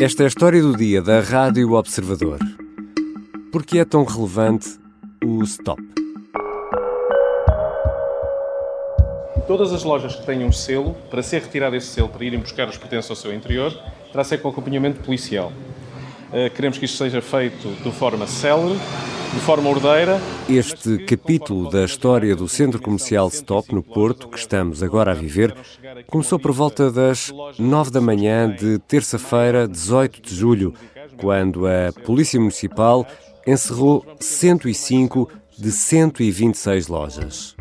Esta é a história do dia da Rádio Observador. Por que é tão relevante o stop? Todas as lojas que tenham selo, para ser retirado esse selo, para irem buscar os pertences ao seu interior, terá ser com acompanhamento policial. Uh, queremos que isto seja feito de forma célere, de forma ordeira. Este capítulo da história do Centro Comercial Stop no Porto, que estamos agora a viver, começou por volta das 9 da manhã de terça-feira, 18 de julho, quando a Polícia Municipal encerrou 105 de 126 lojas.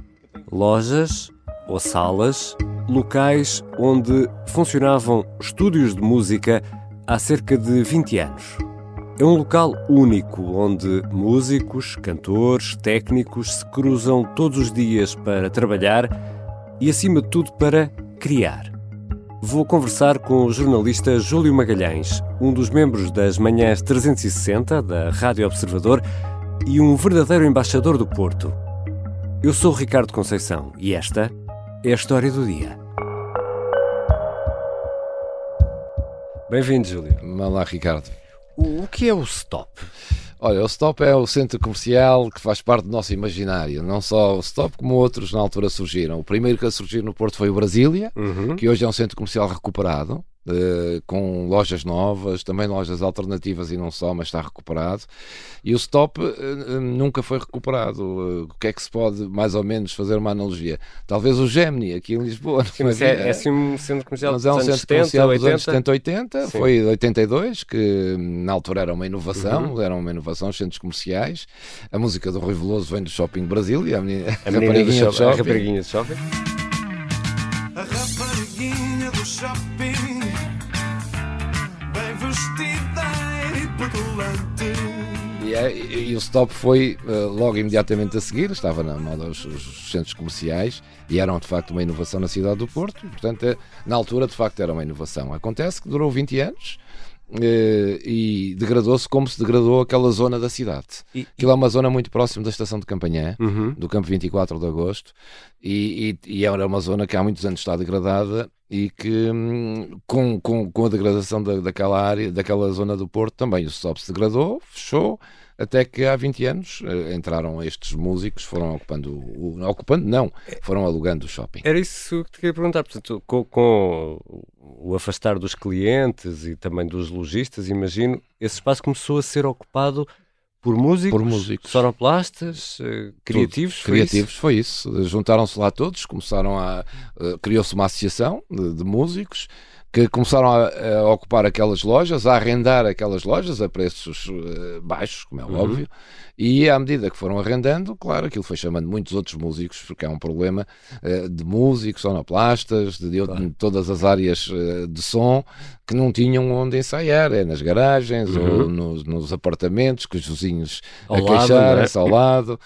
Lojas ou salas, locais onde funcionavam estúdios de música há cerca de 20 anos. É um local único onde músicos, cantores, técnicos se cruzam todos os dias para trabalhar e, acima de tudo, para criar. Vou conversar com o jornalista Júlio Magalhães, um dos membros das Manhãs 360 da Rádio Observador e um verdadeiro embaixador do Porto. Eu sou Ricardo Conceição e esta é a história do dia. Bem-vindo, Júlio. Olá, Ricardo. O que é o Stop? Olha, o Stop é o centro comercial que faz parte do nosso imaginário. Não só o Stop, como outros na altura surgiram. O primeiro que a surgir no Porto foi o Brasília, uhum. que hoje é um centro comercial recuperado. Uh, com lojas novas, também lojas alternativas e não só, mas está recuperado. E o stop uh, nunca foi recuperado. Uh, o que é que se pode, mais ou menos, fazer uma analogia? Talvez o Gemini, aqui em Lisboa. Sim, mas é, é assim um centro comercial mas é um centro 70, comercial 80. dos anos 70, 80. Sim. Foi 82, que na altura era uma inovação, uhum. era uma inovação, os centros comerciais. A música do Rui Veloso vem do Shopping Brasil e a, menina, a, a, menina do shopping, a rapariguinha do shopping. A rapariguinha do shopping e, é, e, e, o stop foi uh, logo imediatamente a seguir, estava na moda os, os, centros comerciais e eram de facto uma inovação na cidade do Porto, portanto, é, na altura de facto era uma inovação. Acontece que durou 20 anos. Uh, e degradou-se como se degradou aquela zona da cidade. E, Aquilo é uma zona muito próxima da estação de Campanhã, uhum. do campo 24 de Agosto, e, e, e, era uma zona que há muitos anos está degradada e que hum, com, com, com a degradação da, daquela área, daquela zona do Porto também o SOP se degradou, fechou, até que há 20 anos uh, entraram estes músicos, foram ocupando, o, ocupando não, foram alugando o shopping. Era isso que te queria perguntar, portanto, com, com o afastar dos clientes e também dos lojistas, imagino, esse espaço começou a ser ocupado por músicos, por músicos. sonoplastas, uh, criativos? Foi criativos, isso? foi isso. Juntaram-se lá todos, começaram a. Uh, criou-se uma associação de, de músicos que começaram a, a, ocupar aquelas lojas, a arrendar aquelas lojas a preços uh, baixos, como é uhum. óbvio, e à medida que foram arrendando, claro, aquilo foi chamando muitos outros músicos, porque é um problema uh, de músicos, sonoplastas, de, de, claro. de todas as áreas uh, de som que não tinham onde ensaiar, é nas garagens uhum. ou nos, nos, apartamentos, que os vizinhos ao queixaram-se é? ao lado,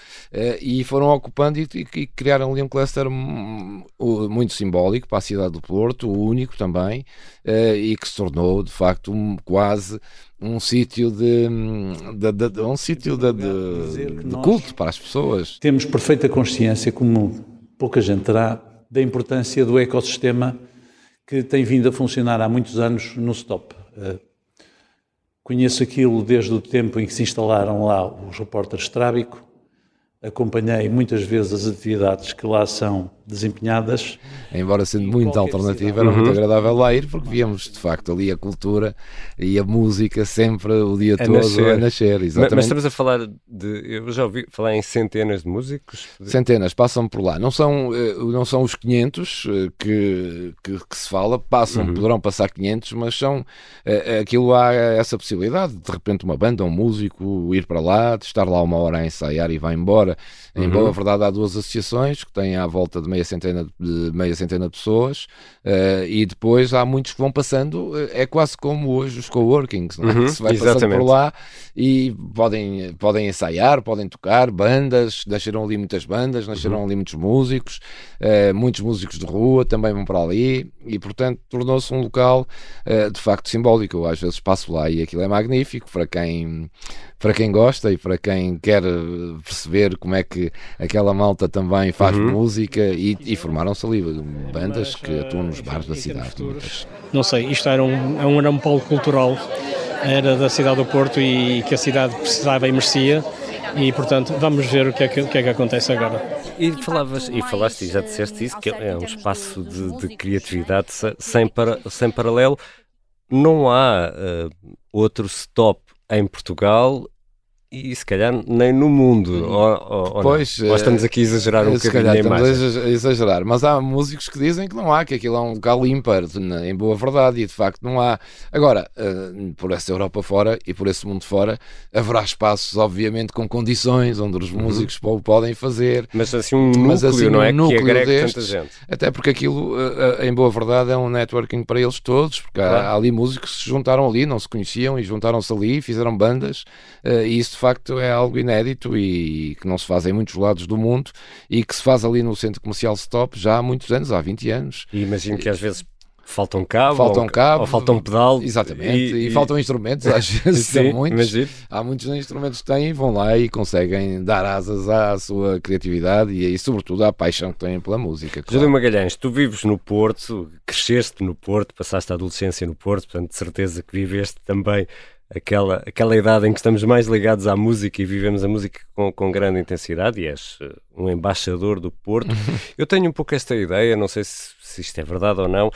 e foram ocupando e, e, e, criaram ali um cluster muito simbólico para a cidade do Porto, o único também, e que se tornou de facto um, quase um sítio de, de, de, de, um sítio de, de culto para as pessoas. Temos perfeita consciência, como pouca gente terá, da importância do ecossistema que tem vindo a funcionar há muitos anos no Stop. Eh, conheço aquilo desde o tempo em que se instalaram lá os repórteres Trábico, acompanhei muitas vezes as atividades que lá são desempenhadas. Embora sendo muito alternativa, era uhum. muito agradável lá ir, porque víamos de facto ali a cultura e a música sempre o dia a todo nascer. a nascer. Exatamente. Mas, estamos a falar de. Eu já ouvi falar em centenas de músicos? Centenas, passam por lá. Não são, eh, não são os 500 eh, que, que, que se fala, passam, uhum. poderão passar 500, mas são. Eh, aquilo há essa possibilidade, de repente, uma banda, um músico ir para lá, de estar lá uma hora a ensaiar e vai embora. Em uhum. boa verdade, há duas associações que têm à volta de meia centena de, meia centena de pessoas uh, e depois há muitos que vão passando. Eh, é quase como hoje os coworkings, não é? Uhum, que se vai exatamente. passando por lá e podem, podem ensaiar, podem tocar, bandas. Nasceram ali muitas bandas, nasceram uhum. ali muitos músicos, uh, muitos músicos de rua também vão para ali e, portanto, tornou-se um local uh, de facto simbólico. Eu às vezes passo lá e aquilo é magnífico para quem para quem gosta e para quem quer perceber como é que aquela malta também faz uhum. música e, e, e formaram-se ali bandas que atuam nos bares da cidade. muitas. Não sei, isto era um, é um, era um polo cultural, era da cidade do Porto e que a cidade precisava e merecia. E portanto, vamos ver o que é que, o que, é que acontece agora. E falavas, e falaste, e já disseste isso, que é um espaço de, de criatividade se- sem, para, sem paralelo. Não há eh, outro stop em Portugal e se calhar nem no mundo. Ou, ou- ou? Pois, Ou estamos eh, aqui a exagerar um bocadinho calhar a estamos imagem. exa- a exagerar, mas há músicos que dizem que não há, que aquilo é um local ímpar, em boa verdade, e de facto não há. Agora, eh, por essa Europa fora e por esse mundo fora, haverá espaços, obviamente, com condições onde os músicos po- podem fazer, Mas assim um núcleo, Mas assim, não é? um núcleo que agregue tanta destes, gente. até porque aquilo, eh, em boa verdade, é um networking para eles todos, porque há- Claro. há, ali músicos que se juntaram ali, não se conheciam e juntaram-se ali, fizeram bandas, e isso facto é algo inédito e que não se faz em muitos lados do mundo e que se faz ali no centro comercial Stop já há muitos anos, há 20 anos. E imagino que às vezes faltam cabo, Faltam ou, cabo, ou faltam pedal. Exatamente, e, faltam instrumentos, às vezes Sim, muitos. Há muitos instrumentos que têm, vão lá e conseguem dar asas à sua criatividade e, e sobretudo à paixão que têm pela música. claro. Júlio Magalhães, tu vives no Porto, cresceste no Porto, passaste a adolescência no Porto, portanto, de certeza que viveste também aquela, aquela idade em que estamos mais ligados à música e vivemos a música com, com grande intensidade e és eh, um embaixador do Porto. Eu tenho um pouco esta ideia, não sei se, se isto é verdade ou não,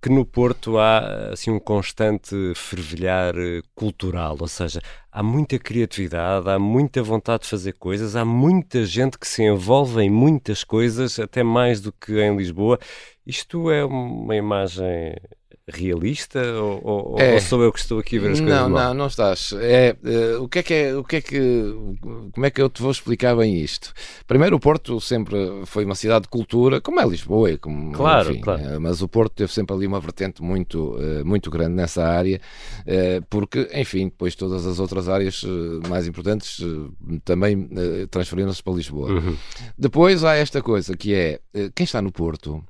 que no Porto há assim um constante fervilhar eh, cultural, ou seja, há muita criatividade, há muita vontade de fazer coisas, há muita gente que se envolve em muitas coisas, até mais do que em Lisboa. Isto é uma imagem realista ou, ou- É. ou sou eu que estou aqui a ver as coisas Não, mal? não, não estás. É, eh, o que é que é, o que é que, como é que eu te vou explicar bem isto? Primeiro, o Porto sempre foi uma cidade de cultura, como é Lisboa, como, Claro, enfim, claro. eh, mas o Porto teve sempre ali uma vertente muito, eh, muito grande nessa área, porque, enfim, depois todas as outras áreas mais importantes também transferiram-se para Lisboa. Uhum. Depois há esta coisa que é quem está no Porto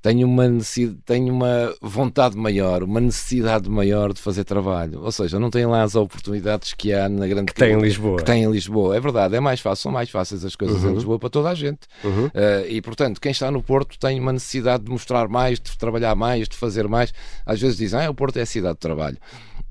tem uma, necessidade, tem uma vontade maior, uma necessidade maior de fazer trabalho. Ou seja, não tem lá as oportunidades que há na grande Que tem em Lisboa. que tem em Lisboa. É verdade, é mais fácil, são mais fáceis as coisas Uhum. em Lisboa para toda a gente. Uhum. Eh, e portanto, quem está no Porto tem uma necessidade de mostrar mais, de trabalhar mais, de fazer mais. Às vezes dizem, ah, o Porto é a cidade de trabalho.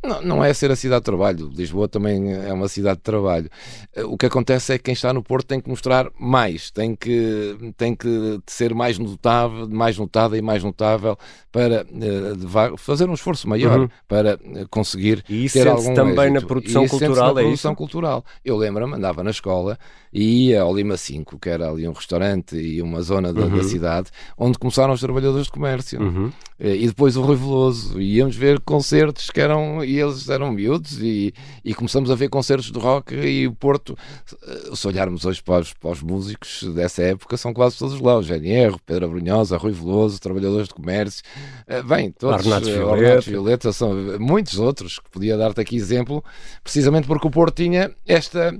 Não, não é ser a cidade de trabalho. Lisboa também é uma cidade de trabalho. Eh, O que acontece é que quem está no Porto tem que mostrar mais, tem que, tem que ser mais notável, mais notada e mais notável para deva- fazer um esforço maior Uhum. para eh, conseguir E isso ter algum também na êxito. produção E cultural, na é produção isso? cultural. Eu lembro-me, andava na escola e ia ao Lima 5, que era ali um restaurante e uma zona da, da cidade, onde começaram os trabalhadores de comércio. Uhum. E depois o Rui Veloso. E íamos ver concertos que eram. E eles eram miúdos. E, e começamos a ver concertos de rock. E o Porto, eh, se olharmos hoje para os, para os músicos dessa época, são quase todos lá. O GNR, Pedro Abrunhosa, Rui Veloso, trabalhadores de comércio. Eh, Bem, todos. Ornatos eh, Violeta. Violeta, são muitos outros que podia dar-te aqui exemplo, precisamente porque o Porto tinha esta.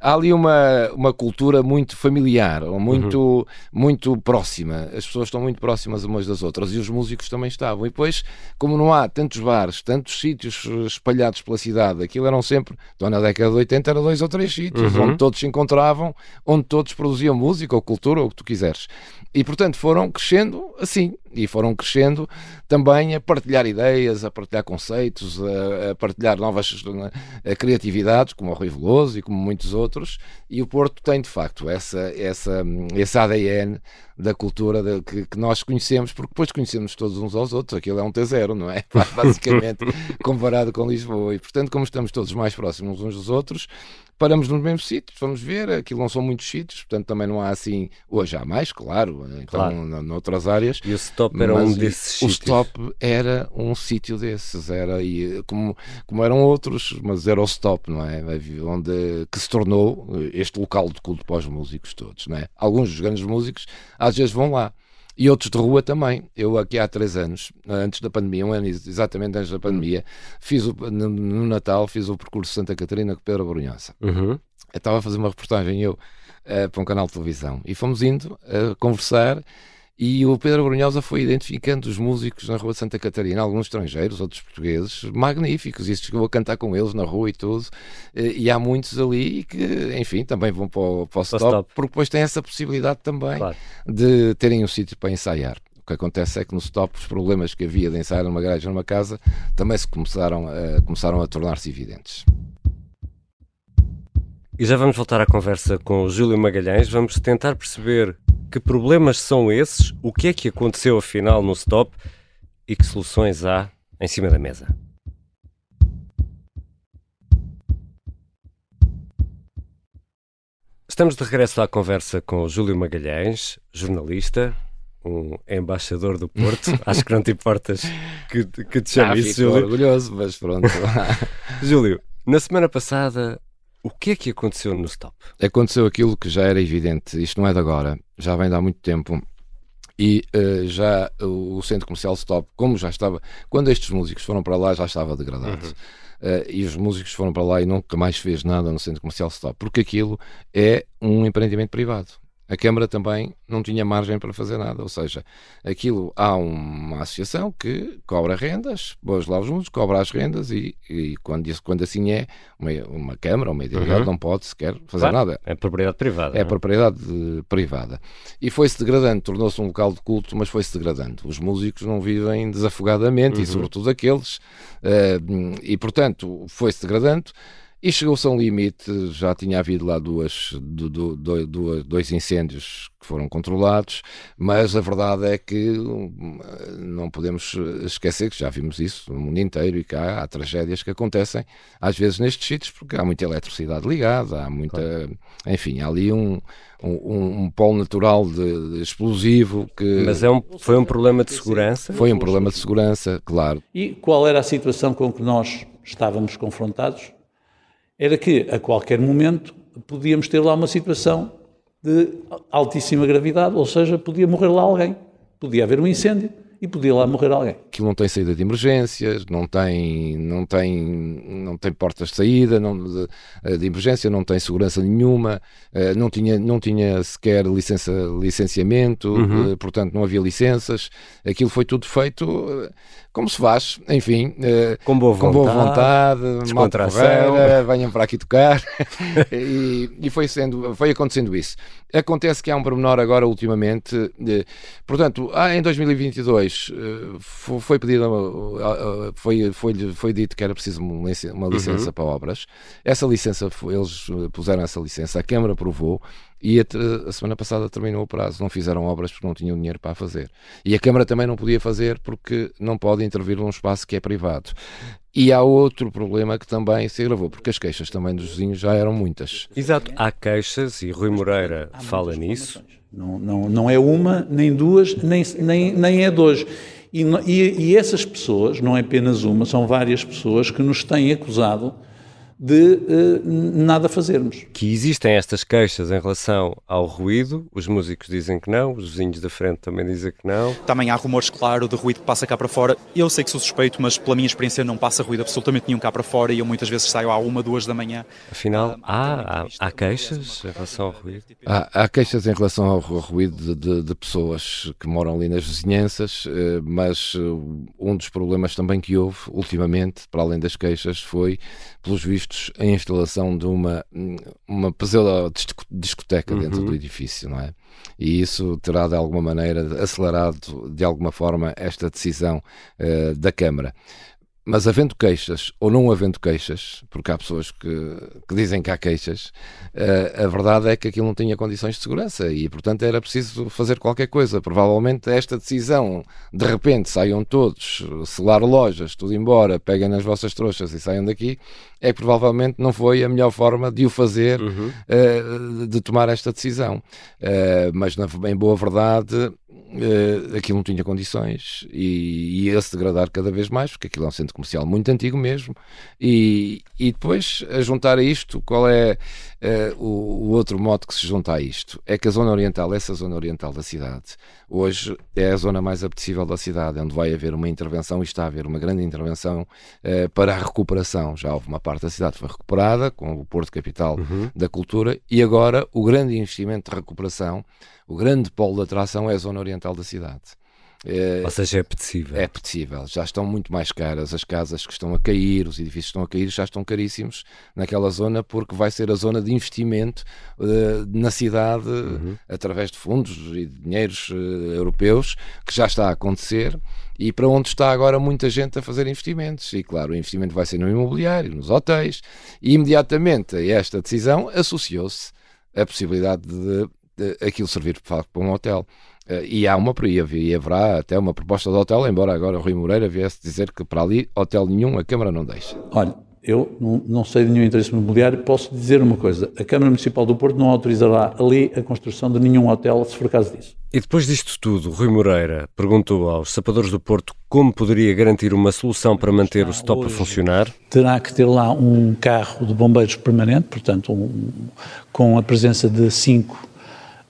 Há ali uma, uma cultura muito familiar, muito, muito próxima. As pessoas estão muito próximas umas das outras e os músicos também estavam. E depois, como não há tantos bares, tantos sítios espalhados pela cidade, aquilo eram sempre, então na década de 80 era dois ou três sítios, Uhum. onde todos se encontravam, onde todos produziam música ou cultura ou o que tu quiseres. E portanto foram crescendo assim, e foram crescendo também a partilhar ideias, a partilhar conceitos, a, a partilhar novas eh, criatividades, como o Rui Veloso e como muitos outros, e o Porto tem de facto essa, essa, esse ADN da cultura de- que, que nós conhecemos, porque depois conhecemos todos uns aos outros, aquilo é um T0, não é? Basicamente, comparado com Lisboa, e portanto, como estamos todos mais próximos uns dos outros, paramos nos mesmos sítios, vamos ver, aquilo não são muitos sítios, portanto também não há assim, hoje há mais, claro, então Claro. noutras áreas, E o stop era um desses o sítios. stop era um sítio desses, era e, como, como eram outros, mas era o stop, não é? Onde que se tornou este local de culto para os músicos todos, não é? Alguns dos grandes músicos às vezes vão lá. E outros de rua também. Eu aqui há três anos, antes da pandemia, um ano exatamente antes da pandemia, fiz o, no, no Natal fiz o percurso Santa Catarina com Pedro Brunhosa. Uhum. Eu estava a fazer uma reportagem eu eh, para um canal de televisão e fomos indo a conversar E o Pedro Brunhosa foi identificando os músicos na Rua de Santa Catarina, alguns estrangeiros, outros portugueses, magníficos, e chegou a cantar com eles na rua e tudo. E há muitos ali que, enfim, também vão para o, para o stop, stop, porque depois têm essa possibilidade também claro. de terem um sítio para ensaiar. O que acontece é que no stop os problemas que havia de ensaiar numa garagem numa casa também se começaram a, começaram a tornar-se evidentes. E já vamos voltar à conversa com o Júlio Magalhães. Vamos tentar perceber que problemas são esses? O que é que aconteceu afinal no stop? E que soluções há em cima da mesa? Estamos de regresso à conversa com o Júlio Magalhães, jornalista, um embaixador do Porto. Acho que não te importas que, que te chame ah, isso, Júlio. orgulhoso, mas pronto. Júlio, na semana passada o que é que aconteceu no stop? Aconteceu aquilo que já era evidente, isto não é de agora, já vem de há muito tempo. E uh, já o, centro comercial Stop, como já estava, quando estes músicos foram para lá, já estava degradado. Uhum. Uh, e os músicos foram para lá e nunca mais fez nada no centro comercial Stop, porque aquilo é um empreendimento privado a Câmara também não tinha margem para fazer nada. Ou seja, aquilo há uma associação que cobra rendas, pôs lá os músicos, cobra as rendas e, e quando, isso, quando assim é, uma, uma Câmara uma entidade uhum. não pode sequer fazer claro, nada. É propriedade privada. É não? propriedade privada. E foi-se degradando, tornou-se um local de culto, mas foi-se degradando. Os músicos não vivem desafogadamente uhum. e, sobretudo, aqueles. Uh, e, portanto, foi-se degradando. E chegou-se a um limite, já tinha havido lá duas, do, do, do, dois incêndios que foram controlados, mas a verdade é que hum, não podemos esquecer que já vimos isso no mundo inteiro e cá há tragédias que acontecem às vezes nestes sítios porque há muita eletricidade ligada, há muita. Claro. Enfim, há ali um, um, um polo natural de, de explosivo que. Mas é um, foi um problema de segurança? Foi um problema de segurança, claro. E qual era a situação com que nós estávamos confrontados? Era que, a qualquer momento, podíamos ter lá uma situação de altíssima gravidade, ou seja, podia morrer lá alguém, podia haver um incêndio e podia lá morrer alguém. Aquilo não tem saída de emergências, não tem, não tem, não tem portas de saída não, de, de emergência, não tem segurança nenhuma, eh, não tinha, não tinha sequer licença, licenciamento, uhum. Eh, portanto não havia licenças. Aquilo foi tudo feito eh, como se faz, enfim, com boa vontade, com boa vontade descontração, venham para aqui tocar e, e, foi sendo, foi acontecendo isso. Acontece que há um pormenor agora ultimamente, portanto, em 2022 depois eh, foi pedido, foi, foi, foi dito que era preciso uma licença uhum. para obras. Essa licença, eles puseram essa licença, a Câmara aprovou e a, a, semana passada terminou o prazo. Não fizeram obras porque não tinham dinheiro para fazer. E a Câmara também não podia fazer porque não pode intervir num espaço que é privado. E há outro problema que também se agravou, porque as queixas também dos vizinhos já eram muitas. Exato, há queixas e Rui Moreira fala nisso. Não, não, não é uma, nem duas, nem, nem, nem é dois. E, e, e essas pessoas, não é apenas uma, são várias pessoas que nos têm acusado de uh, nada fazermos. Que existem estas queixas em relação ao ruído, os músicos dizem que não, os vizinhos da frente também dizem que não. Também há rumores, claro, de ruído que passa cá para fora. Eu sei que sou suspeito, mas pela minha experiência não passa ruído absolutamente nenhum cá para fora e eu muitas vezes saio à uma, duas da manhã. Afinal, uh, há, há, há, queixas em relação ao ruído? Há, há queixas em relação ao ruído de, de, de, pessoas que moram ali nas vizinhanças, eh, mas eh, um dos problemas também que houve ultimamente, para além das queixas, foi, pelos vistos, vistos a instalação de uma, uma pseudo discoteca uhum. dentro do edifício, não é? E isso terá de alguma maneira acelerado de alguma forma esta decisão uh, da Câmara. Mas havendo queixas ou não havendo queixas, porque há pessoas que, que dizem que há queixas, uh, a verdade é que aquilo não tinha condições de segurança e, portanto, era preciso fazer qualquer coisa. Provavelmente esta decisão, de repente saiam todos, selar lojas, tudo embora, peguem nas vossas trouxas e saiam daqui, é que provavelmente não foi a melhor forma de o fazer, uhum. uh, de tomar esta decisão. Uh, mas, em boa verdade, uh, aquilo não tinha condições e ia-se degradar cada vez mais, porque aquilo é um centro comercial muito antigo mesmo. E, e depois, a juntar a isto, qual é uh, o, o, outro modo que se junta a isto? É que a zona oriental, essa zona oriental da cidade, hoje é a zona mais apetecível da cidade, onde vai haver uma intervenção e está a haver uma grande intervenção uh, para a recuperação. Já houve uma parte da cidade que foi recuperada, com o Porto Capital uhum. da Cultura, e agora o grande investimento de recuperação o grande polo de atração é a zona oriental da cidade. É, Ou seja, é apetecível. É apetecível. Já estão muito mais caras as casas que estão a cair, os edifícios que estão a cair, já estão caríssimos naquela zona, porque vai ser a zona de investimento uh, na cidade uhum. através de fundos e de dinheiros uh, europeus, que já está a acontecer e para onde está agora muita gente a fazer investimentos. E claro, o investimento vai ser no imobiliário, nos hotéis, e imediatamente a esta decisão associou-se a possibilidade de, de aquilo servir para um hotel. Uh, e há uma e haverá até uma proposta de hotel, embora agora o Rui Moreira viesse dizer que para ali hotel nenhum a Câmara não deixa. Olha, eu não, não, sei de nenhum interesse imobiliário, posso dizer uma coisa: a Câmara Municipal do Porto não autorizará ali a construção de nenhum hotel, se for caso disso. E depois disto tudo, Rui Moreira perguntou aos sapadores do Porto como poderia garantir uma solução para manter o stop a funcionar. Terá que ter lá um carro de bombeiros permanente, portanto, um, com a presença de cinco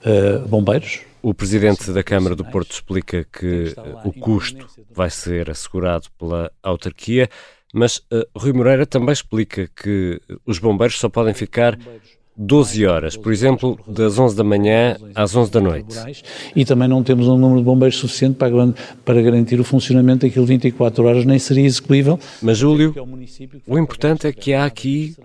uh, bombeiros o presidente da Câmara do Porto explica que o custo vai ser assegurado pela autarquia, mas uh, Rui Moreira também explica que os bombeiros só podem ficar 12 horas, por exemplo, das 11 da manhã às 11 da noite. E também não temos um número de bombeiros suficiente para, para garantir o funcionamento daquilo 24 horas, nem seria execuível. Mas, Júlio, o importante é que há aqui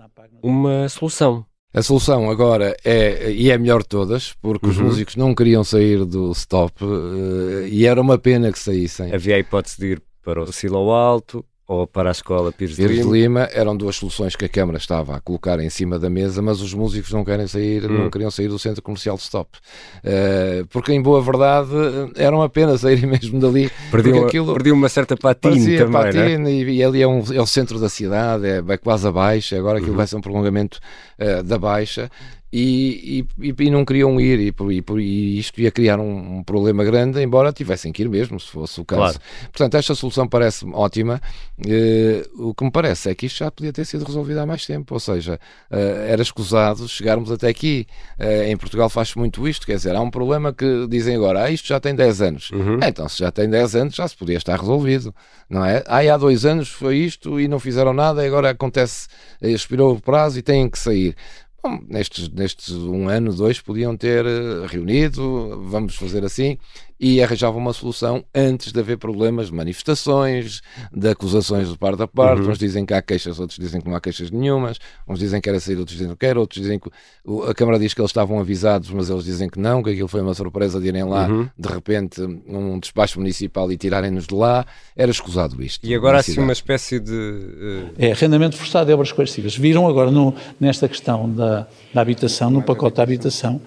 uma solução. A solução agora é, e é melhor de todas, porque uhum. os músicos não queriam sair do stop uh, e era uma pena que saíssem. Havia a hipótese de ir para o Silo Alto, ou para a escola Pires, Pires de, Lima. de Lima. eram duas soluções que a Câmara estava a colocar em cima da mesa, mas os músicos não querem sair, hum. não queriam sair do centro comercial de Stop, uh, porque em boa verdade era uma pena saírem mesmo dali. Perdiam, aquilo perdiam uma certa patina também, patina, né? e, e, ali é, um, é, o centro da cidade, é, é quase a baixa, agora aquilo uhum. vai ser um prolongamento uh, da baixa e, e, e, não queriam ir e, e, e, isto ia criar um, um, problema grande, embora tivessem que ir mesmo, se fosse o caso. Claro. Portanto, esta solução parece ótima. Uh, o que me parece é que isto já podia ter sido resolvido há mais tempo, ou seja, uh, era escusado chegarmos até aqui. Uh, em Portugal faz-se muito isto, quer dizer, há um problema que dizem agora, ah, isto já tem 10 anos. Uhum. então, se já tem 10 anos, já se podia estar resolvido, não é? Ah, há dois anos foi isto e não fizeram nada, e agora acontece, expirou o prazo e têm que sair nestes, nestes um ano, dois, podiam ter eh, reunido, vamos fazer assim, e arranjavam uma solução antes de haver problemas de manifestações, de acusações de parte a parte. Uhum. Uns dizem que há queixas, outros dizem que não há queixas nenhumas. Uns dizem que era sair, outros dizem que quer. Outros dizem que a Câmara diz que eles estavam avisados, mas eles dizem que não, que aquilo foi uma surpresa de irem lá uhum. de repente num despacho municipal e tirarem-nos de lá. Era escusado isto. E agora assim uma espécie de. Uh... É, arrendamento forçado e obras coercivas. Viram agora no, nesta questão da, da habitação, no pacote da habitação,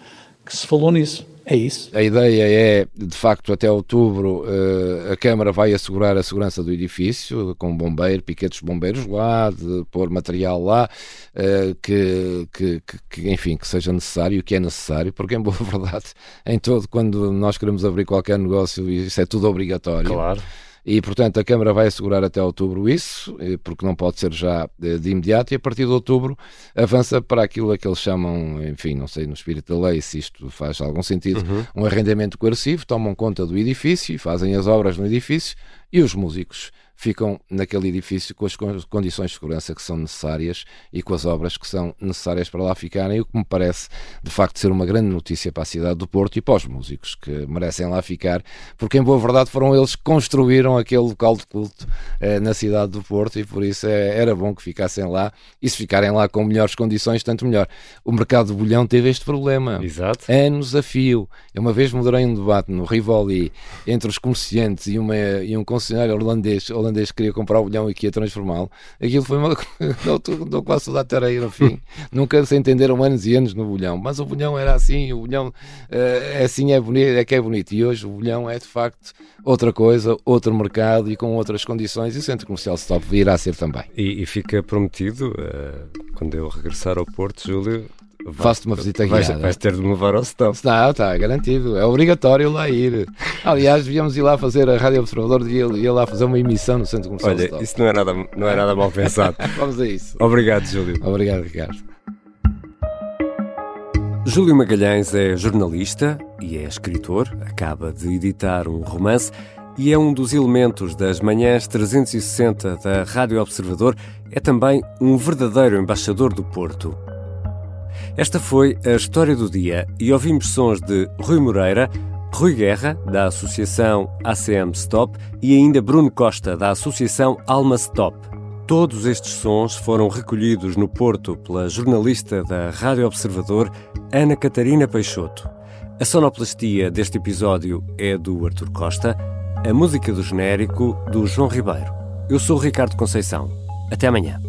que se falou nisso é isso. A ideia é, de facto, até outubro uh, a Câmara vai assegurar a segurança do edifício, com bombeiro, piquetes bombeiros lá, de pôr material lá, uh, que, que, que, enfim, que seja necessário, que é necessário, porque em boa verdade, em todo, quando nós queremos abrir qualquer negócio, isso é tudo obrigatório. Claro. E, portanto, a Câmara vai assegurar até outubro isso, eh, porque não pode ser já eh, de imediato, e a partir de outubro avança para aquilo a que eles chamam, enfim, não sei no espírito da lei se isto faz algum sentido, uhum. um arrendamento coercivo, tomam conta do edifício, fazem as obras no edifício e os músicos ficam naquele edifício com as condições de segurança que são necessárias e com as obras que são necessárias para lá ficarem, o que me parece de facto ser uma grande notícia para a cidade do Porto e para os músicos que merecem lá ficar, porque em boa verdade foram eles que construíram aquele local de culto eh, na cidade do Porto e por isso é, era bom que ficassem lá e se ficarem lá com melhores condições, tanto melhor. O mercado de bolhão teve este problema. Exato. Anos a fio. Eu uma vez moderei um debate no Rivoli entre os comerciantes e, uma, e um concessionário holandês, holandês que queria comprar o bolhão e que ia transformá-lo. Aquilo foi uma. Dou quase toda a tareia no fim. Nunca se entenderam anos e anos no bolhão. Mas o bolhão era assim, o bolhão é assim, é bonito, é que é bonito. E hoje o bolhão é de facto outra coisa, outro mercado e com outras condições. E o centro comercial Stop irá ser também. E, e fica prometido, uh, quando eu regressar ao Porto, Júlio, Faço-te uma visita guiada. Vais, vais ter de me levar ao stop. Está, está, garantido. É obrigatório lá ir. Aliás, devíamos ir lá fazer a Rádio Observador e ir, ir lá fazer uma emissão no Centro Comercial Olha, stop. isso não é, nada, não é nada mal pensado. Vamos a isso. Obrigado, Júlio. Obrigado, Ricardo. Júlio Magalhães é jornalista e é escritor. Acaba de editar um romance e é um dos elementos das manhãs 360 da Rádio Observador. É também um verdadeiro embaixador do Porto. Esta foi a história do dia e ouvimos sons de Rui Moreira, Rui Guerra, da Associação ACM Stop, e ainda Bruno Costa, da Associação Alma Stop. Todos estes sons foram recolhidos no Porto pela jornalista da Rádio Observador, Ana Catarina Peixoto. A sonoplastia deste episódio é do Artur Costa, a música do genérico do João Ribeiro. Eu sou Ricardo Conceição. Até amanhã.